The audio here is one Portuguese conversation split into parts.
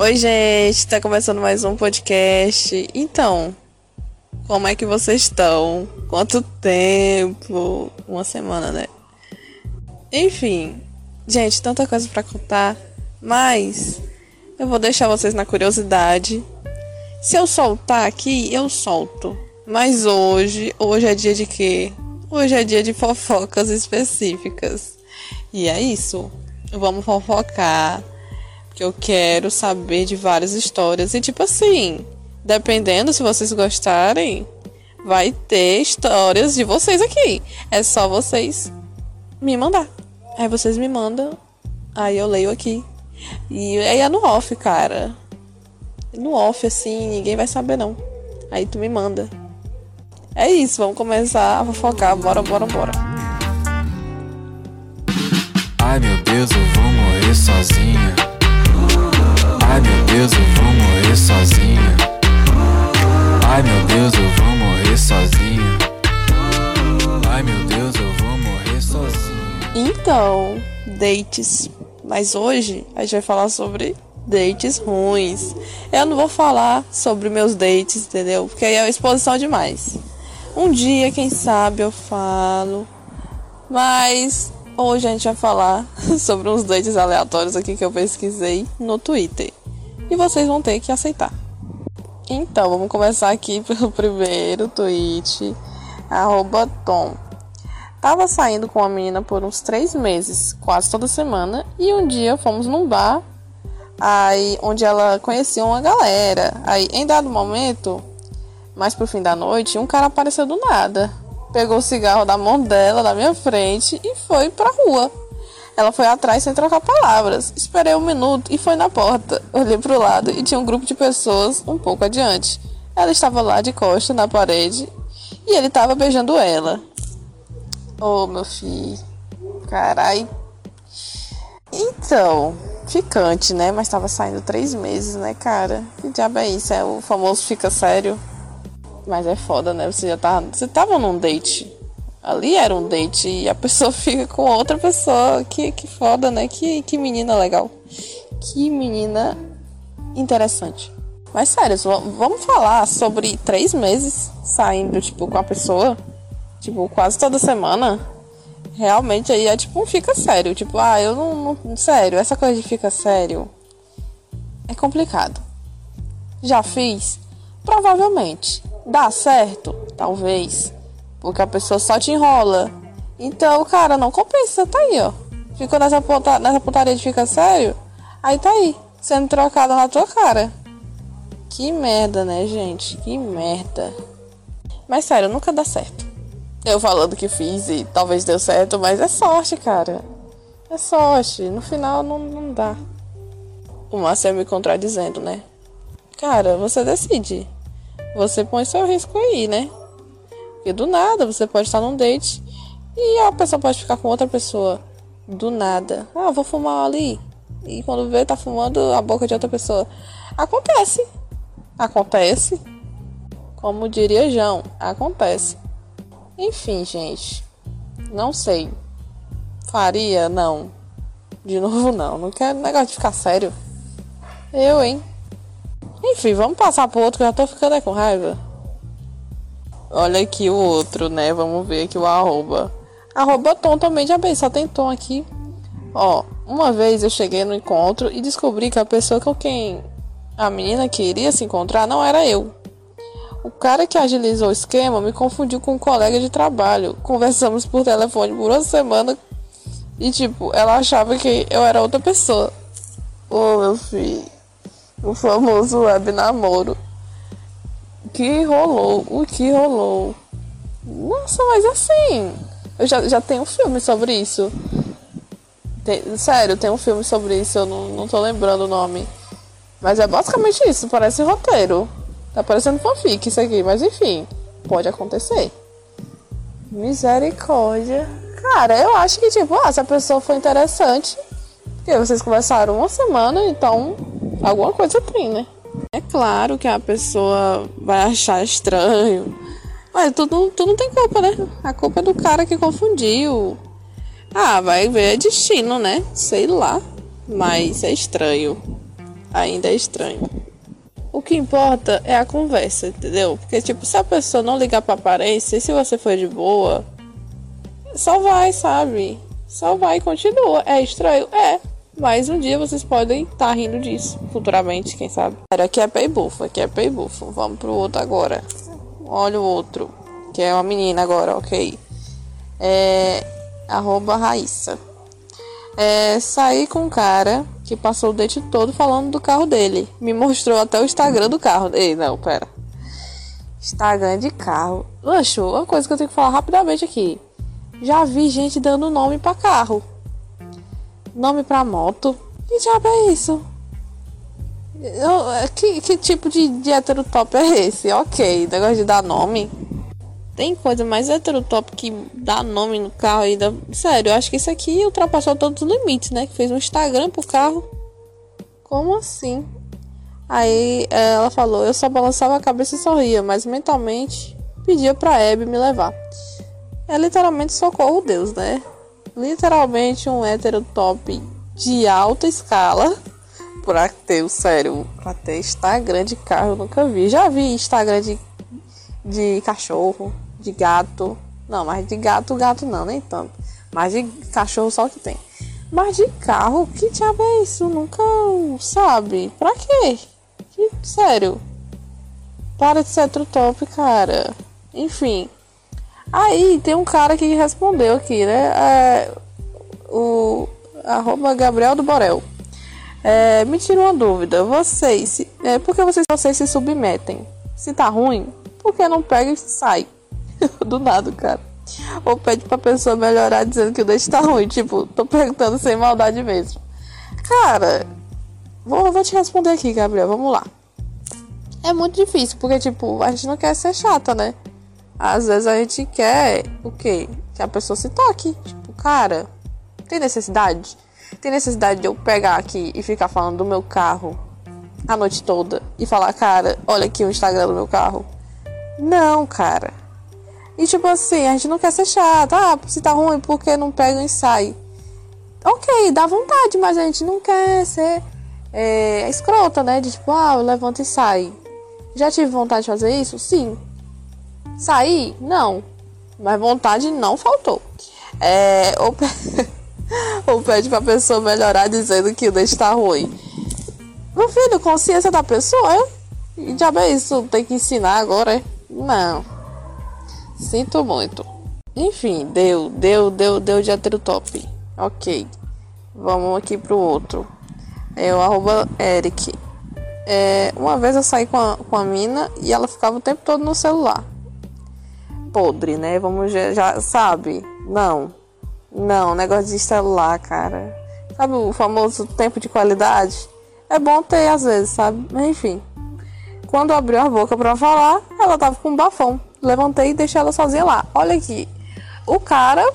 Oi, gente, tá começando mais um podcast. Então, como é que vocês estão? Quanto tempo? Uma semana, né? Enfim, gente, tanta coisa para contar, mas eu vou deixar vocês na curiosidade. Se eu soltar aqui, eu solto. Mas hoje, hoje é dia de quê? Hoje é dia de fofocas específicas. E é isso. Vamos fofocar. Porque eu quero saber de várias histórias. E tipo assim, dependendo se vocês gostarem, vai ter histórias de vocês aqui. É só vocês me mandar. Aí vocês me mandam. Aí eu leio aqui. E aí é no off, cara. No off, assim, ninguém vai saber não. Aí tu me manda. É isso, vamos começar a fofocar. Bora, bora, bora. Ai meu Deus, eu vou morrer sozinha. Ai meu Deus, eu vou morrer sozinha. Ai meu Deus, eu vou morrer sozinha. Ai meu Deus, eu vou morrer sozinha. Então, dates. Mas hoje a gente vai falar sobre dates ruins. Eu não vou falar sobre meus dates, entendeu? Porque aí é uma exposição demais. Um dia, quem sabe, eu falo. Mas hoje a gente vai falar sobre uns dates aleatórios aqui que eu pesquisei no Twitter. E vocês vão ter que aceitar. Então, vamos começar aqui pelo primeiro tweet. Arroba Tom. Tava saindo com a menina por uns três meses, quase toda semana. E um dia fomos num bar, aí onde ela conhecia uma galera. Aí, em dado momento, mas pro fim da noite, um cara apareceu do nada. Pegou o cigarro da mão dela, da minha frente, e foi pra rua. Ela foi atrás sem trocar palavras. Esperei um minuto e foi na porta. Olhei pro lado e tinha um grupo de pessoas um pouco adiante. Ela estava lá de costa na parede e ele estava beijando ela. Oh, meu filho. Carai. Então, ficante, né? Mas tava saindo três meses, né, cara? Que diabo é isso? É o famoso fica sério. Mas é foda, né? Você já tava. Você tava num date. Ali era um date e a pessoa fica com outra pessoa. Que, que foda, né? Que, que menina legal. Que menina interessante. Mas sério, vamos falar sobre três meses saindo, tipo, com a pessoa. Tipo, quase toda semana. Realmente aí é tipo fica sério. Tipo, ah, eu não, não. Sério, essa coisa de fica sério. É complicado. Já fiz? Provavelmente. Dá certo? Talvez. Porque a pessoa só te enrola. Então, cara, não compensa. Tá aí, ó. Ficou nessa, puta, nessa putaria de fica sério. Aí tá aí. Sendo trocada na tua cara. Que merda, né, gente? Que merda. Mas sério, nunca dá certo. Eu falando que fiz e talvez deu certo, mas é sorte, cara. É sorte. No final não, não dá. O Márcio me contradizendo, né? Cara, você decide você põe seu risco aí, né? Porque do nada você pode estar num date e a pessoa pode ficar com outra pessoa. Do nada. Ah, vou fumar ali. E quando vê, tá fumando a boca de outra pessoa. Acontece. Acontece. Como diria João, acontece. Enfim, gente. Não sei. Faria? Não. De novo, não. Não quero negócio de ficar sério. Eu, hein? Enfim, vamos passar pro outro que eu já tô ficando com raiva. Olha aqui o outro, né? Vamos ver aqui o arroba. Arroba Tom também, já bem, só tem Tom aqui. Ó, uma vez eu cheguei no encontro e descobri que a pessoa com quem a menina queria se encontrar não era eu. O cara que agilizou o esquema me confundiu com um colega de trabalho. Conversamos por telefone por uma semana e, tipo, ela achava que eu era outra pessoa. Ô, oh, meu filho o famoso web namoro. Que rolou, o que rolou. Nossa, mas assim, eu já, já tenho um filme sobre isso. Tem, sério, tem um filme sobre isso, eu não, não tô lembrando o nome. Mas é basicamente isso, parece roteiro. Tá parecendo fanfic isso aqui, mas enfim, pode acontecer. Misericórdia. Cara, eu acho que, tipo, ah, se a pessoa foi interessante, porque vocês conversaram uma semana, então alguma coisa tem, né? É claro que a pessoa vai achar estranho. Mas tu, não, tu não tem culpa, né? A culpa é do cara que confundiu. Ah, vai ver é destino, né? Sei lá. Mas é estranho. ainda é estranho. O que importa é a conversa, entendeu? Porque, tipo, se a pessoa não ligar pra aparência, e se você for de boa, só vai, sabe? Só vai e continua. É estranho? É. Mas um dia vocês podem estar tá rindo disso, futuramente, quem sabe. Aqui é Paybuff, aqui é Paybuff. Vamos pro outro agora. Olha o outro, que é uma menina agora, ok. É. Arroba Raíssa. É, saí com um cara que passou o date todo falando do carro dele. Me mostrou até o Instagram do carro. Ei, não, pera. Instagram de carro. Lancho, uma coisa que eu tenho que falar rapidamente aqui. Já vi gente dando nome para carro. Nome para moto. Que diabo é isso? Eu, é, que, que tipo de, de hétero top é esse? Ok, negócio de dar nome. Tem coisa mais hétero top que dá nome no carro ainda. Sério, eu acho que isso aqui ultrapassou todos os limites, né? Que fez um Instagram pro carro. Como assim? Aí ela falou, eu só balançava a cabeça e sorria, mas mentalmente pedia pra Abby me levar é literalmente socorro Deus, né? Literalmente um hétero top de alta escala. Pra ter, sério, pra ter Instagram de carro eu nunca vi. Já vi Instagram de, de cachorro, de gato. Não, mas de gato, gato não, nem tanto. Mas de cachorro só que tem. Mas de carro, que diabo é isso? Nunca sabe. Pra quê? Que, sério. Para de ser hétero top, cara. Enfim. Aí tem um cara que respondeu aqui, né? É, o arroba Gabriel do Borel. É, me tira uma dúvida. Vocês, é, por que vocês, vocês se submetem? Se tá ruim, por que não pega e sai? do nada, cara. Ou pede pra pessoa melhorar dizendo que o date tá ruim. Tipo, tô perguntando sem maldade mesmo. Cara, vou, vou te responder aqui, Gabriel. Vamos lá. É muito difícil, porque, tipo, a gente não quer ser chata, né? Às vezes a gente quer o quê? Que a pessoa se toque. Tipo, cara, tem necessidade? Tem necessidade de eu pegar aqui e ficar falando do meu carro a noite toda e falar, cara, olha aqui o Instagram do meu carro? Não, cara. E tipo assim, a gente não quer ser chato. Ah, se tá ruim, por que não pega e sai? Ok, dá vontade, mas a gente não quer ser é, escrota, né? De tipo, ah, eu levanto e sai. Já tive vontade de fazer isso? Sim. Sair? Não. Mas vontade não faltou. É, ou, ou pede pra pessoa melhorar dizendo que o dente tá ruim. Meu filho, consciência da pessoa, é? E já é isso, tem que ensinar agora, é? Não. Sinto muito. Enfim, deu, deu, deu, deu de hétero top. Ok. Vamos aqui pro outro. É o arroba Eric. É, uma vez eu saí com a, com a mina e ela ficava o tempo todo no celular podre, né? Vamos já, já sabe? Não. Não, negócio de celular, cara. Sabe o famoso tempo de qualidade? É bom ter às vezes, sabe? Mas enfim. Quando abriu a boca para falar, ela tava com um bafão. Levantei e deixei ela sozinha lá. Olha aqui. O cara,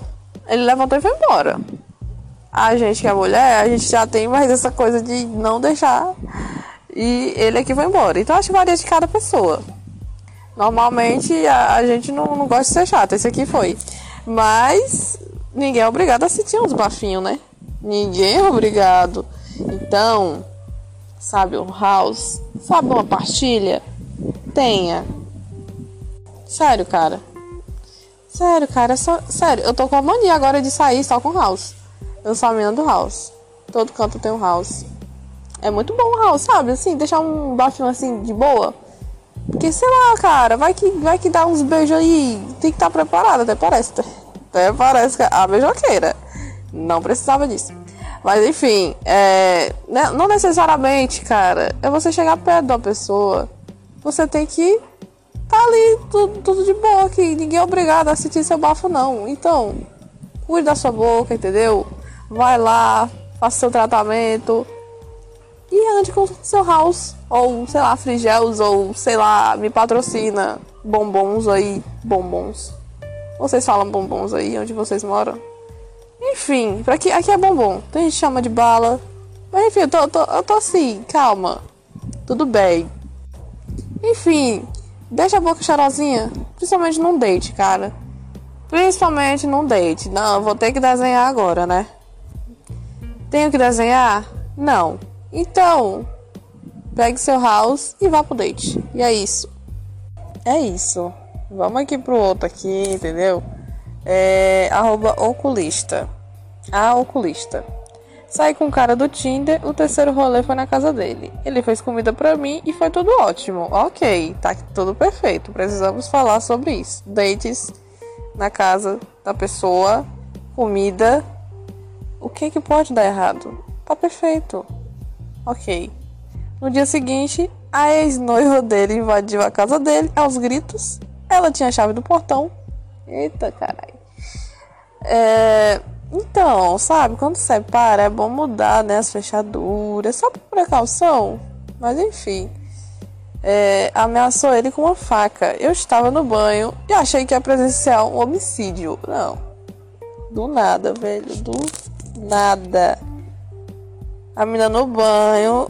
ele levantou e foi embora. A gente que é mulher, a gente já tem mais essa coisa de não deixar. E ele aqui foi embora. Então acho que varia de cada pessoa. Normalmente a, a gente não, não gosta de ser chato, esse aqui foi. Mas ninguém é obrigado a sentir uns bafinhos, né? Ninguém é obrigado. Então, sabe um house? Sabe uma pastilha? Tenha. Sério, cara. Sério, cara. Só, sério, eu tô com a mania agora de sair só com house. Eu sou a menina do house. Todo canto tem um house. É muito bom o house, sabe? Assim, deixar um bafinho assim de boa. Porque, sei lá, cara, vai que, vai que dá uns beijos aí. Tem que estar tá preparado, até parece. Até parece que a beijoqueira. Não precisava disso. Mas enfim, é, né, não necessariamente, cara, é você chegar perto da pessoa. Você tem que tá ali tudo, tudo de boa, que ninguém é obrigado a sentir seu bafo, não. Então, cuide da sua boca, entendeu? Vai lá, faça seu tratamento e ande com seu house, ou sei lá, frigels, ou sei lá, me patrocina bombons aí, bombons. Vocês falam bombons aí onde vocês moram? Enfim, pra aqui, aqui é bombom. Tem gente que chama de bala. Mas enfim, eu tô, tô, eu tô assim, calma. Tudo bem. Enfim, deixa a boca cheirosinha. Principalmente num date, cara. Principalmente num date. Não, vou ter que desenhar agora, né? Tenho que desenhar? Não. Então, pegue seu house e vá pro date. E é isso. É isso. Vamos aqui pro outro aqui, entendeu? É, arroba oculista. A oculista. Saí com o cara do Tinder, o terceiro rolê foi na casa dele. Ele fez comida pra mim e foi tudo ótimo. Ok, tá tudo perfeito. Precisamos falar sobre isso. Dates na casa da pessoa, comida. O que que pode dar errado? Tá perfeito. Ok. No dia seguinte, a ex-noiva dele invadiu a casa dele aos gritos. Ela tinha a chave do portão. Eita, caralho. É então, sabe, quando separa é bom mudar né, as fechaduras, só por precaução. Mas enfim. É, ameaçou ele com uma faca. Eu estava no banho e achei que ia presenciar um homicídio. Não. Do nada, velho. Do nada. A menina no banho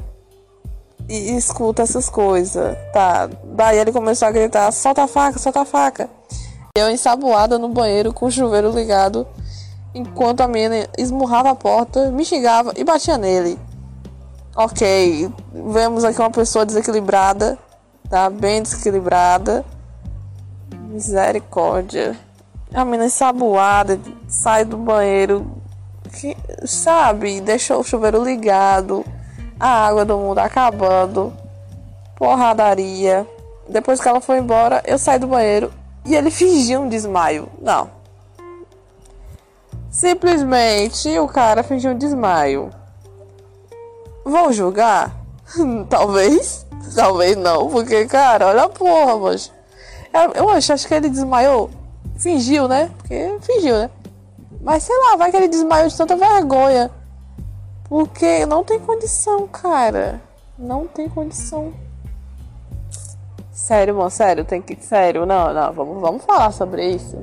e escuta essas coisas. Tá. Daí ele começou a gritar: solta a faca, solta a faca. Eu ensaboada no banheiro com o chuveiro ligado enquanto a menina esmurrava a porta, me xingava e batia nele. Ok, vemos aqui uma pessoa desequilibrada, tá? Bem desequilibrada. Misericórdia. A menina ensaboada, sai do banheiro, que, sabe? Deixou o chuveiro ligado, a água do mundo acabando, porradaria. Depois que ela foi embora, eu saí do banheiro e ele fingiu um desmaio. Não, Simplesmente o cara fingiu um desmaio. Vou julgar? talvez. Talvez não, porque, cara, olha a porra, mas. Eu acho, acho que ele desmaiou. Fingiu, né? Porque fingiu, né? Mas sei lá, vai que ele desmaiou de tanta vergonha. Porque não tem condição, cara. Não tem condição. Sério, mano, sério, tem que. Sério, não, não, vamos, vamos falar sobre isso.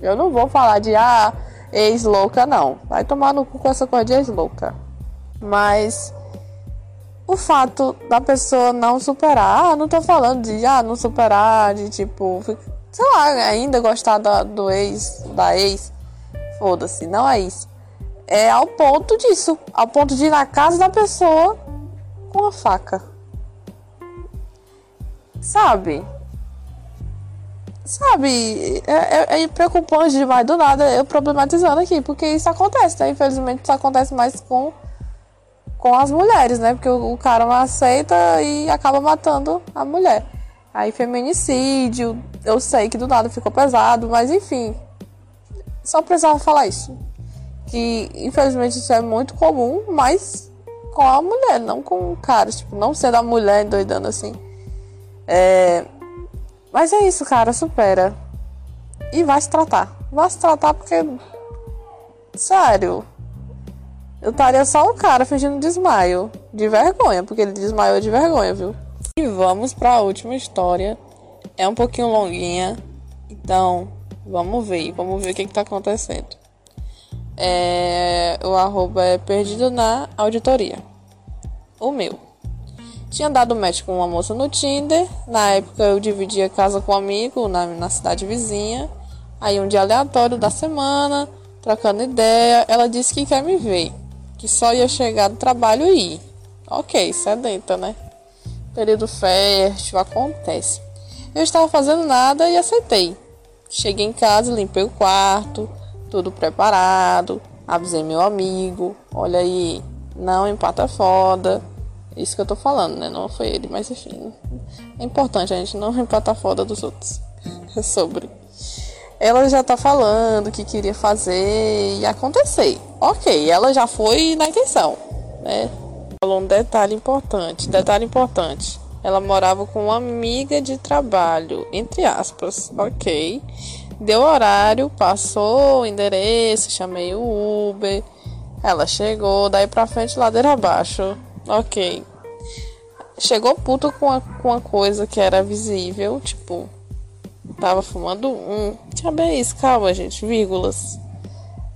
Eu não vou falar de ah ex-louca, não. Vai tomar no cu com essa coisa de ex-louca. Mas o fato da pessoa não superar, ah, não tô falando de ah, não superar, de tipo, sei lá, ainda gostar do ex, da ex, foda-se, não é isso. É ao ponto disso, ao ponto de ir na casa da pessoa com a faca. Sabe? sabe, é, é, é, preocupante demais do nada eu problematizando aqui, porque isso acontece, né? Infelizmente isso acontece mais com, com as mulheres, né? Porque o, o cara não aceita e acaba matando a mulher. Aí feminicídio, eu sei que do nada ficou pesado, mas enfim. Só precisava falar isso. Que infelizmente isso é muito comum, mas com a mulher, não com o cara. Tipo, não sendo a mulher endoidando assim. É, mas é isso, cara, supera. E vai se tratar. Vai se tratar porque. Sério. Eu estaria só o cara fingindo desmaio. De vergonha, porque ele desmaiou de vergonha, viu? E vamos para a última história. É um pouquinho longuinha. Então, vamos ver. Vamos ver o que, está acontecendo. É, o arroba é perdido na auditoria. O meu. Tinha dado match com uma moça no Tinder. Na época eu dividia casa com um amigo na, na cidade vizinha. Aí um dia aleatório da semana, trocando ideia, ela disse que quer me ver. Que só ia chegar do trabalho e ir. Ok, sedenta, né? Período fértil, acontece. Eu estava fazendo nada e aceitei. Cheguei em casa, limpei o quarto, tudo preparado. Avisei meu amigo. Olha aí, não empata foda. Isso que eu tô falando, né? Não foi ele, mas enfim. É importante a gente não empatar foda dos outros. É sobre. Ela já tá falando que queria fazer e acontecer. Ok, ela já foi na intenção, né? Falou um detalhe importante. Detalhe importante. Ela morava com uma amiga de trabalho, entre aspas. Ok. Deu horário, passou o endereço, chamei o Uber. Ela chegou, daí pra frente, ladeira abaixo. Ok. Chegou puta com uma, com uma coisa que era visível, tipo, tava fumando um. Tinha bem isso, calma, gente, vírgulas.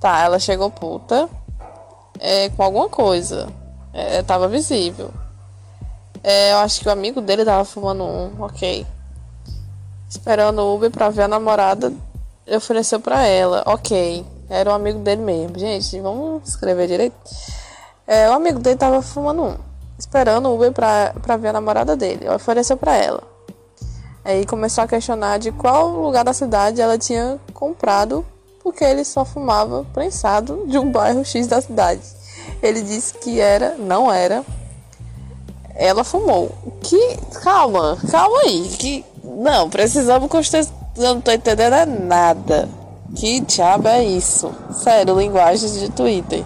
Tá, ela chegou puta é, com alguma coisa. É, tava visível. É, eu acho que o amigo dele tava fumando um, ok. Esperando o Uber pra ver a namorada, ofereceu pra ela, ok. Era o um amigo dele mesmo. Gente, vamos escrever direito. É, o amigo dele tava fumando um. esperando o Uber pra, pra ver a namorada dele. Ofereceu pra ela. Aí começou a questionar de qual lugar da cidade ela tinha comprado, porque ele só fumava prensado de um bairro X da cidade. Ele disse que era, não era. Ela fumou. Que. Calma, calma aí. Que. Não, precisamos contextualizar. Não tô entendendo nada. Que diabo é isso? Sério, linguagens de Twitter.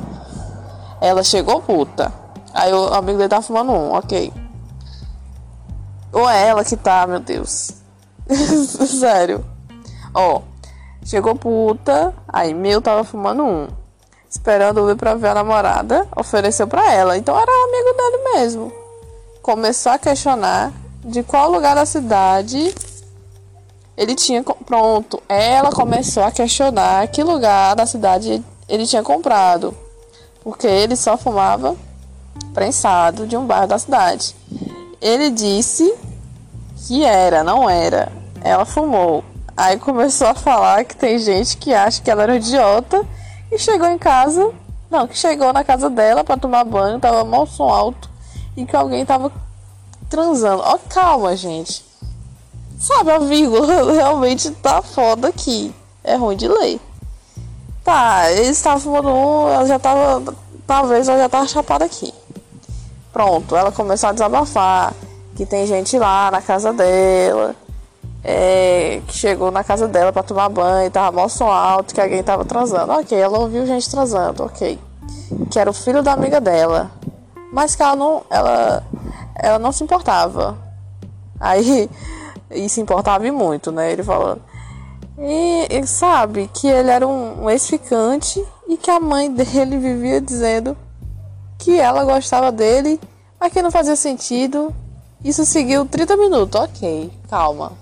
Ela chegou puta. Aí o amigo dele tá fumando um, ok. Ou é ela que tá, meu Deus. Sério. Ó, chegou puta, aí meu tava fumando um. Esperando ver pra ver a namorada, ofereceu pra ela. Então era amigo dele mesmo. Começou a questionar de qual lugar da cidade ele tinha. Pronto, ela começou a questionar que lugar da cidade ele tinha comprado. Porque ele só fumava prensado de um bairro da cidade. Ele disse que era, não era. Ela fumou. Aí começou a falar que tem gente que acha que ela era idiota e chegou em casa. Não, que chegou na casa dela para tomar banho, tava mal som alto e que alguém tava transando. Ó, oh, calma, gente. Sabe, a vírgula realmente tá foda aqui. É ruim de ler. Tá, eles estavam fumando um, ela já tava. Talvez ela já tava chapada aqui. Pronto, ela começou a desabafar que tem gente lá na casa dela, é, que chegou na casa dela para tomar banho, tava mal som alto, que alguém tava transando. Ok, ela ouviu gente transando, ok. Que era o filho da amiga dela. Mas que ela não, ela, ela não se importava. Aí, e se importava muito, né? Ele falando. E, e sabe que ele era um, um ex-ficante e que a mãe dele vivia dizendo que ela gostava dele, mas que não fazia sentido isso seguiu 30 minutos, ok, calma.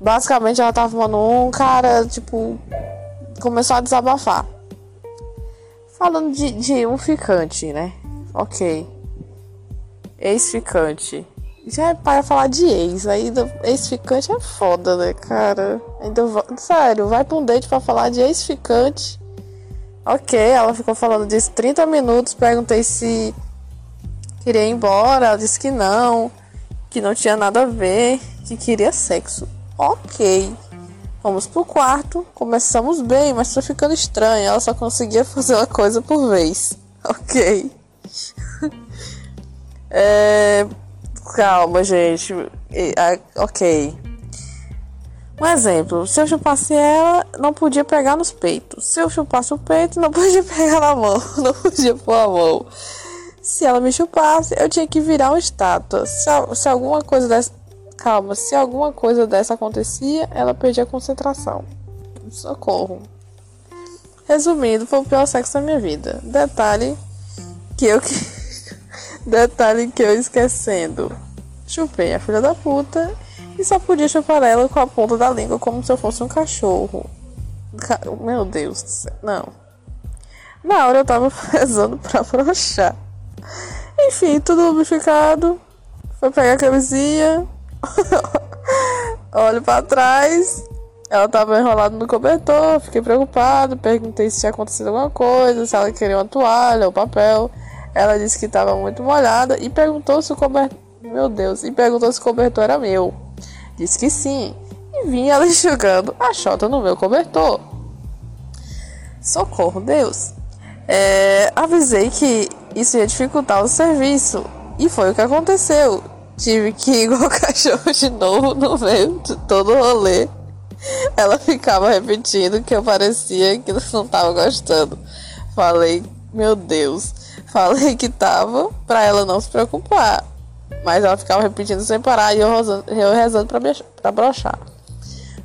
Basicamente ela tava fumando um cara, tipo, começou a desabafar. Falando de, de um ficante, né? Ok. Ex-ficante. Já é para falar de ex, aí ex-ficante é foda, né, cara? Ainda sério, vai pra um date pra falar de ex-ficante. Ok, ela ficou falando disso 30 minutos, perguntei se queria ir embora. Ela disse que não, que não tinha nada a ver, que queria sexo. Ok. Fomos pro quarto, começamos bem, mas foi ficando estranho. Ela só conseguia fazer uma coisa por vez. Ok. é... Calma, gente. Ok. Um exemplo, se eu chupasse ela, não podia pegar nos peitos. Se eu chupasse o peito, não podia pegar na mão. Não podia pôr a mão. Se ela me chupasse, eu tinha que virar uma estátua. Se, se alguma coisa dessa. Calma, se alguma coisa dessa acontecia, ela perdia a concentração. Socorro. Resumindo, foi o pior sexo da minha vida. Detalhe que eu que. Detalhe que eu esquecendo. Chupei a filha da puta e só podia chupar ela com a ponta da língua como se eu fosse um cachorro. Ca... Meu Deus do céu. Não. Na hora eu tava rezando pra afrouxar. Enfim, tudo lubrificado. Foi pegar a camisinha. Olho para trás. Ela tava enrolada no cobertor. Fiquei preocupado. Perguntei se tinha acontecido alguma coisa. Se ela queria uma toalha ou papel. Ela disse que estava muito molhada. E perguntou se o cobertor. Meu Deus. E perguntou se o cobertor era meu. Disse que sim. E vinha ela enxugando a chota no meu cobertor. Socorro, Deus. É, avisei que isso ia dificultar o serviço. E foi o que aconteceu. Tive que ir igual cachorro de novo no meio de todo o rolê. Ela ficava repetindo que eu parecia que não tava gostando. Falei, meu Deus. Falei que tava pra ela não se preocupar. Mas ela ficava repetindo sem parar e eu, eu rezando pra, pra brochar.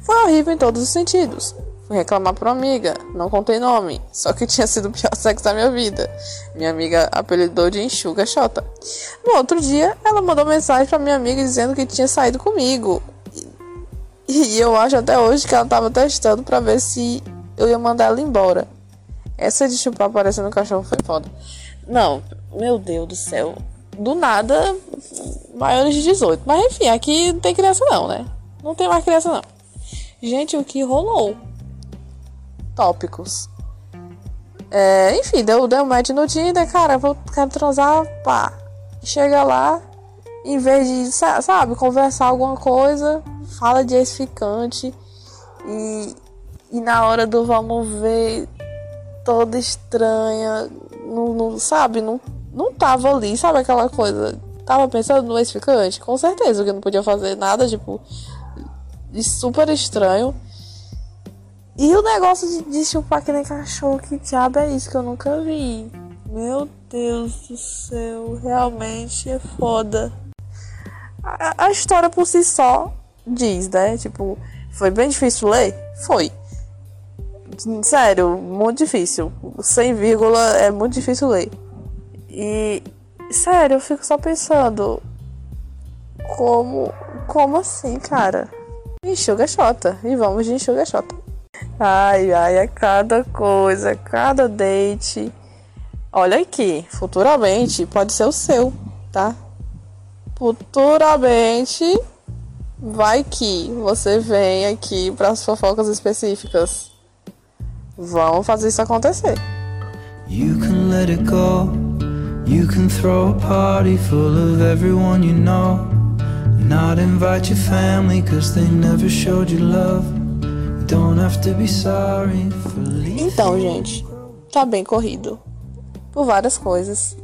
Foi horrível em todos os sentidos. Fui reclamar pra uma amiga, não contei nome, só que tinha sido o pior sexo da minha vida. Minha amiga apelidou de enxuga chota. No outro dia, ela mandou mensagem pra minha amiga dizendo que tinha saído comigo. E eu acho até hoje que ela tava testando pra ver se eu ia mandar ela embora. Essa de chupar parecendo um cachorro foi foda. Não, meu Deus do céu. Do nada, maiores de 18. Mas enfim, aqui não tem criança não, né? Não tem mais criança não. Gente, o que rolou? tópicos. É, enfim, deu, deu match no Tinder, cara, vou, quero transar, pá. chega lá, em vez de, sabe, conversar alguma coisa, fala de ex-ficante e, e na hora do vamos ver, toda estranha, não, não, sabe, não, não tava ali, sabe aquela coisa. Tava pensando no ex-ficante? Com certeza, que não podia fazer nada, tipo, super estranho. E o negócio de, de chupar que nem cachorro, que diabo é isso que eu nunca vi? Meu Deus do céu, realmente é foda. A, a história por si só diz, né? Tipo, foi bem difícil ler? Foi. Sério, muito difícil. Sem vírgula é muito difícil ler. E, sério, eu fico só pensando. Como. Como assim, cara? Enxuga xota. E vamos de enxuga xota. Ai, ai, é cada coisa, cada date. Olha aqui, futuramente pode ser o seu, tá? Futuramente vai que você vem aqui para as fofocas específicas. Vamos fazer isso acontecer. You can let it go. You can throw a party full of everyone you know. Not invite your family cause they never showed you love. Então, gente, tá bem corrido. Por várias coisas.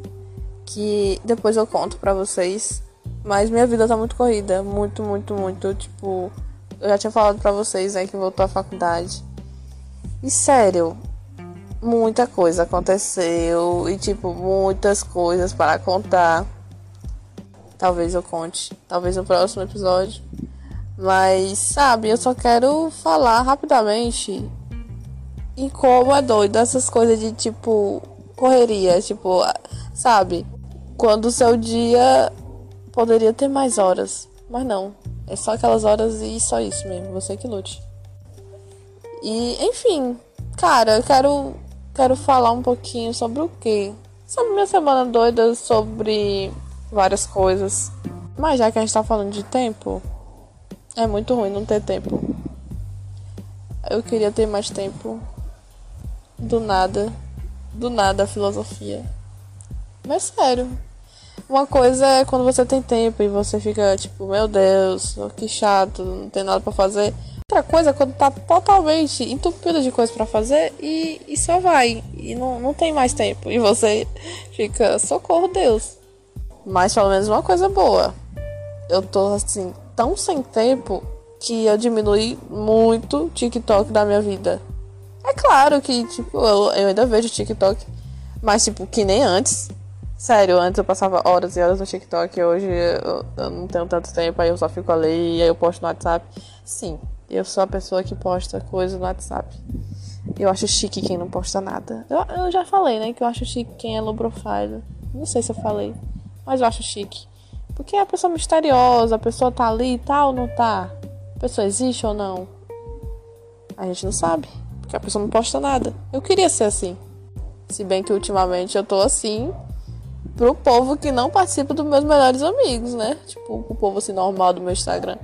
Que depois eu conto pra vocês. Mas minha vida tá muito corrida. Muito, muito, muito. Tipo, eu já tinha falado pra vocês, né, que voltou à faculdade. E sério, muita coisa aconteceu. E, tipo, muitas coisas para contar. Talvez eu conte. Talvez no próximo episódio. Mas, sabe, eu só quero falar rapidamente em como é doido essas coisas de tipo correria, tipo, sabe? Quando o seu dia poderia ter mais horas, mas não. É só aquelas horas e só isso mesmo, você que lute. E, enfim, cara, eu quero quero falar um pouquinho sobre o quê? Sobre minha semana doida, sobre várias coisas. Mas já que a gente tá falando de tempo, é muito ruim não ter tempo. Eu queria ter mais tempo. Do nada. Do nada a filosofia. Mas sério. Uma coisa é quando você tem tempo e você fica tipo, meu Deus, que chato, não tem nada para fazer. Outra coisa é quando tá totalmente entupido de coisas para fazer e, e só vai. E não, não tem mais tempo. E você fica, socorro Deus. Mas pelo menos uma coisa boa. Eu tô assim, tão sem tempo que eu diminui muito TikTok da minha vida. É claro que, tipo, eu, eu ainda vejo TikTok, mas, tipo, que nem antes. Sério, antes eu passava horas e horas no TikTok, hoje eu, eu não tenho tanto tempo, aí eu só fico ali, aí eu posto no WhatsApp. Sim, eu sou a pessoa que posta coisa no WhatsApp. Eu acho chique quem não posta nada. Eu, eu já falei, né, que eu acho chique quem é low profile. Não sei se eu falei, mas eu acho chique. Porque é a pessoa misteriosa, a pessoa tá ali e tal, não tá? A pessoa existe ou não? A gente não sabe, porque a pessoa não posta nada. Eu queria ser assim. Se bem que ultimamente eu tô assim pro povo que não participa dos meus melhores amigos, né? Tipo, o povo assim normal do meu Instagram.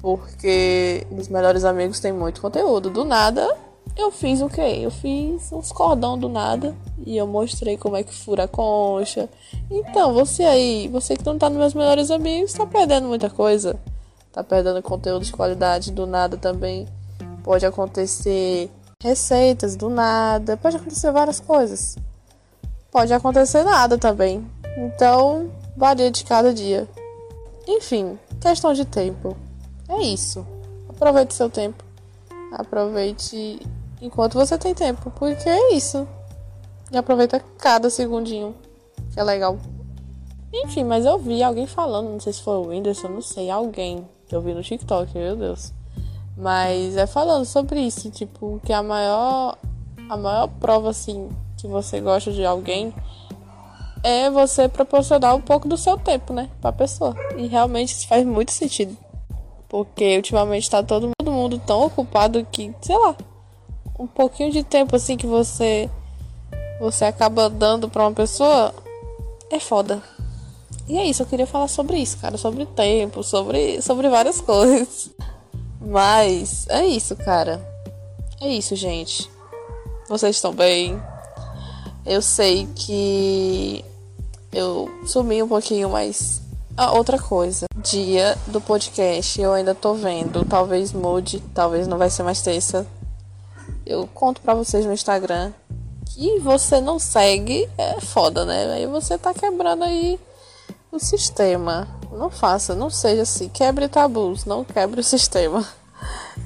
Porque os melhores amigos têm muito conteúdo. Do nada, eu fiz o quê? Eu fiz uns cordão do nada e eu mostrei como é que fura a concha. Então, você aí, você que não tá nos meus melhores amigos, tá perdendo muita coisa. Tá perdendo conteúdo de qualidade do nada também. Pode acontecer receitas do nada, pode acontecer várias coisas. Pode acontecer nada também. Então, varia de cada dia. Enfim, questão de tempo. É isso. Aproveite seu tempo. Aproveite enquanto você tem tempo, porque é isso. E aproveita cada segundinho, que é legal. Enfim, mas eu vi alguém falando, não sei se foi o Whindersson, não sei, alguém que eu vi no TikTok, meu Deus. Mas é falando sobre isso, tipo, que a maior a maior prova assim que você gosta de alguém é você proporcionar um pouco do seu tempo, né, pra pessoa. E realmente isso faz muito sentido. Porque ultimamente tá todo mundo tão ocupado que, sei lá, um pouquinho de tempo assim que você você acaba dando para uma pessoa é foda. E é isso, eu queria falar sobre isso, cara, sobre tempo, sobre sobre várias coisas. Mas é isso, cara. É isso, gente. Vocês estão bem? Eu sei que eu sumi um pouquinho, mas. Ah, outra coisa. Dia do podcast, eu ainda tô vendo. Talvez mude, talvez não vai ser mais terça. Eu conto pra vocês no Instagram. Que você não segue é foda, né? Aí você tá quebrando aí o sistema. Não faça, não seja assim. Quebre tabus, não quebre o sistema.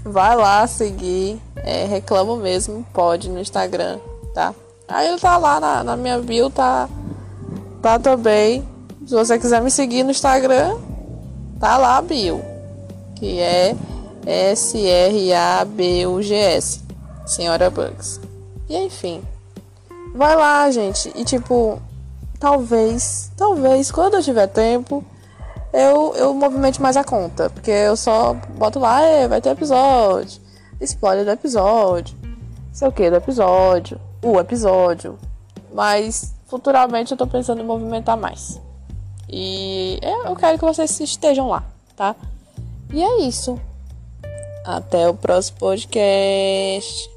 Vai lá seguir. É, reclamo mesmo, pode no Instagram, tá? Aí tá lá na, na minha bio, tá, tá também. Se você quiser me seguir no Instagram, tá lá bio. Que é S-R-A-B-U-G-S. Senhora Bugs. E enfim. Vai lá, gente. E tipo, talvez, talvez, quando eu tiver tempo, eu, eu movimente mais a conta. Porque eu só boto lá, é, vai ter episódio. Spoiler do episódio. Sei o que do episódio. O episódio. Mas futuramente eu tô pensando em movimentar mais. E é, eu quero que vocês estejam lá, tá? E é isso. Até o próximo podcast.